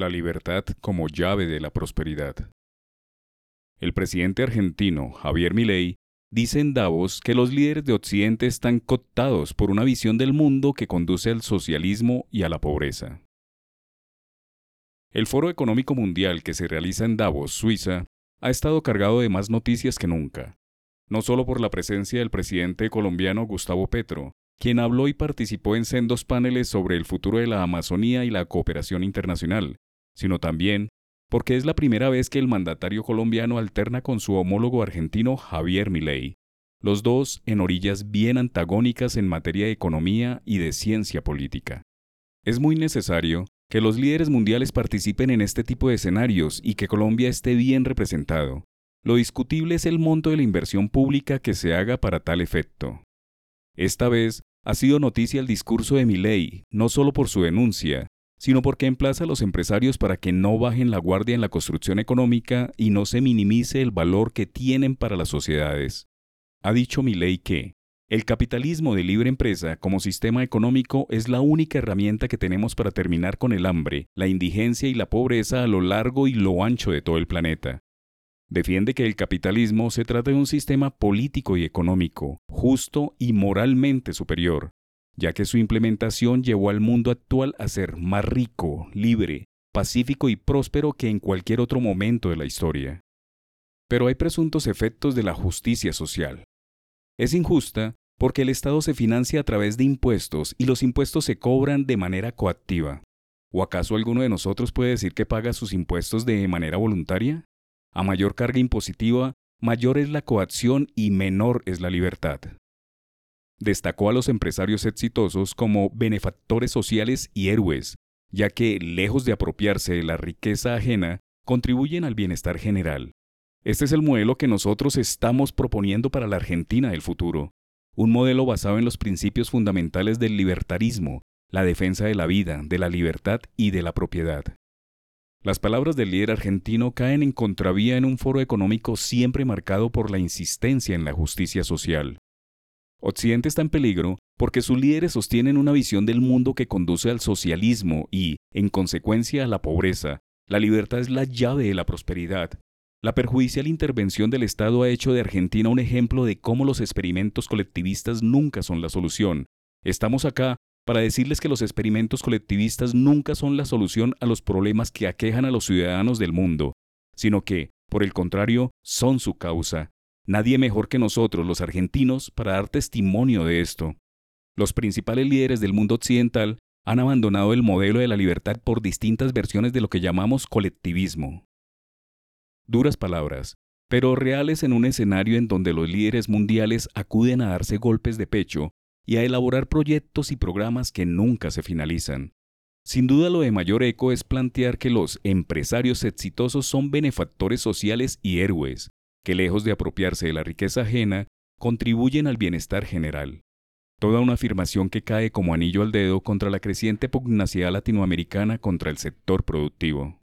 la libertad como llave de la prosperidad. El presidente argentino, Javier Milei, dice en Davos que los líderes de Occidente están cooptados por una visión del mundo que conduce al socialismo y a la pobreza. El Foro Económico Mundial que se realiza en Davos, Suiza, ha estado cargado de más noticias que nunca, no solo por la presencia del presidente colombiano Gustavo Petro, quien habló y participó en sendos paneles sobre el futuro de la Amazonía y la cooperación internacional, sino también porque es la primera vez que el mandatario colombiano alterna con su homólogo argentino Javier Milei, los dos en orillas bien antagónicas en materia de economía y de ciencia política. Es muy necesario que los líderes mundiales participen en este tipo de escenarios y que Colombia esté bien representado. Lo discutible es el monto de la inversión pública que se haga para tal efecto. Esta vez, ha sido noticia el discurso de Milei, no solo por su denuncia, sino porque emplaza a los empresarios para que no bajen la guardia en la construcción económica y no se minimice el valor que tienen para las sociedades. Ha dicho Milei que el capitalismo de libre empresa como sistema económico es la única herramienta que tenemos para terminar con el hambre, la indigencia y la pobreza a lo largo y lo ancho de todo el planeta. Defiende que el capitalismo se trata de un sistema político y económico, justo y moralmente superior, ya que su implementación llevó al mundo actual a ser más rico, libre, pacífico y próspero que en cualquier otro momento de la historia. Pero hay presuntos efectos de la justicia social. Es injusta porque el Estado se financia a través de impuestos y los impuestos se cobran de manera coactiva. ¿O acaso alguno de nosotros puede decir que paga sus impuestos de manera voluntaria? A mayor carga impositiva, mayor es la coacción y menor es la libertad. Destacó a los empresarios exitosos como benefactores sociales y héroes, ya que, lejos de apropiarse de la riqueza ajena, contribuyen al bienestar general. Este es el modelo que nosotros estamos proponiendo para la Argentina del futuro, un modelo basado en los principios fundamentales del libertarismo, la defensa de la vida, de la libertad y de la propiedad. Las palabras del líder argentino caen en contravía en un foro económico siempre marcado por la insistencia en la justicia social. Occidente está en peligro porque sus líderes sostienen una visión del mundo que conduce al socialismo y, en consecuencia, a la pobreza. La libertad es la llave de la prosperidad. La perjudicial intervención del Estado ha hecho de Argentina un ejemplo de cómo los experimentos colectivistas nunca son la solución. Estamos acá para decirles que los experimentos colectivistas nunca son la solución a los problemas que aquejan a los ciudadanos del mundo, sino que, por el contrario, son su causa. Nadie mejor que nosotros, los argentinos, para dar testimonio de esto. Los principales líderes del mundo occidental han abandonado el modelo de la libertad por distintas versiones de lo que llamamos colectivismo. Duras palabras, pero reales en un escenario en donde los líderes mundiales acuden a darse golpes de pecho y a elaborar proyectos y programas que nunca se finalizan. Sin duda lo de mayor eco es plantear que los empresarios exitosos son benefactores sociales y héroes, que lejos de apropiarse de la riqueza ajena, contribuyen al bienestar general. Toda una afirmación que cae como anillo al dedo contra la creciente pugnacidad latinoamericana contra el sector productivo.